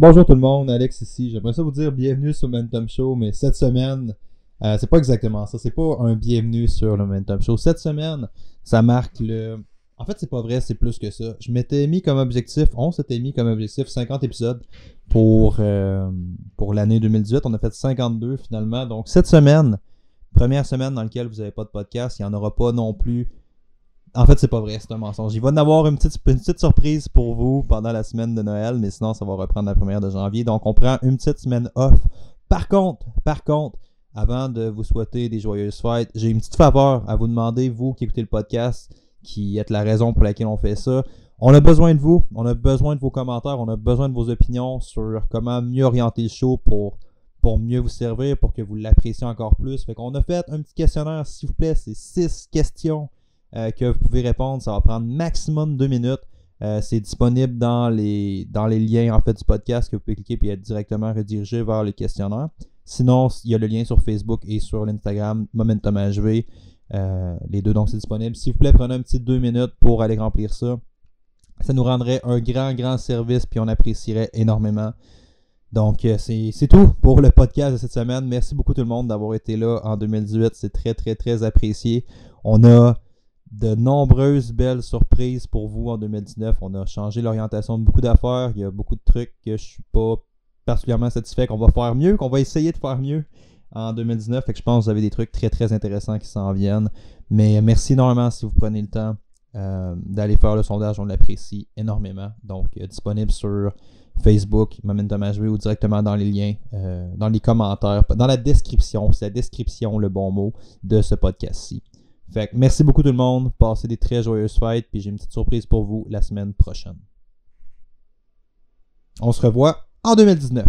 Bonjour tout le monde, Alex ici. J'aimerais ça vous dire bienvenue sur Momentum Show, mais cette semaine, euh, c'est pas exactement ça. C'est pas un bienvenue sur le Momentum Show. Cette semaine, ça marque le. En fait, c'est pas vrai, c'est plus que ça. Je m'étais mis comme objectif, on s'était mis comme objectif 50 épisodes pour, euh, pour l'année 2018. On a fait 52 finalement. Donc cette semaine, première semaine dans laquelle vous n'avez pas de podcast, il n'y en aura pas non plus en fait, c'est pas vrai, c'est un mensonge. Il va y avoir une petite, surprise pour vous pendant la semaine de Noël, mais sinon, ça va reprendre la première de janvier. Donc, on prend une petite semaine off. Par contre, par contre, avant de vous souhaiter des joyeuses fêtes, j'ai une petite faveur à vous demander, vous qui écoutez le podcast, qui êtes la raison pour laquelle on fait ça. On a besoin de vous, on a besoin de vos commentaires, on a besoin de vos opinions sur comment mieux orienter le show pour, pour mieux vous servir, pour que vous l'appréciez encore plus. Fait qu'on a fait un petit questionnaire, s'il vous plaît, c'est six questions euh, que vous pouvez répondre. Ça va prendre maximum deux minutes. Euh, c'est disponible dans les, dans les liens en fait du podcast que vous pouvez cliquer et être directement redirigé vers le questionnaire. Sinon, il y a le lien sur Facebook et sur l'Instagram Momentum HV. Euh, les deux, donc c'est disponible. S'il vous plaît, prenez un petit deux minutes pour aller remplir ça. Ça nous rendrait un grand, grand service, puis on apprécierait énormément. Donc, c'est tout pour le podcast de cette semaine. Merci beaucoup tout le monde d'avoir été là en 2018. C'est très, très, très apprécié. On a de nombreuses belles surprises pour vous en 2019. On a changé l'orientation de beaucoup d'affaires. Il y a beaucoup de trucs que je suis pas particulièrement satisfait qu'on va faire mieux, qu'on va essayer de faire mieux en 2019. Fait je pense que vous avez des trucs très très intéressants qui s'en viennent. Mais merci énormément si vous prenez le temps euh, d'aller faire le sondage. On l'apprécie énormément. Donc euh, disponible sur Facebook, Momentum HV ou directement dans les liens, euh, dans les commentaires, dans la description. C'est la description le bon mot de ce podcast-ci. Fait que merci beaucoup tout le monde. Passez des très joyeuses fêtes. Puis j'ai une petite surprise pour vous la semaine prochaine. On se revoit en 2019.